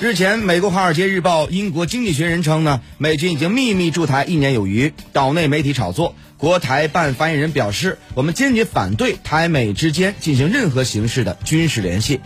日前美国华尔街日报英国经济学人称呢美军已经秘密驻台一年有余岛内媒体炒作。国台办发言人表示我们坚决反对台美之间进行任何形式的军事联系。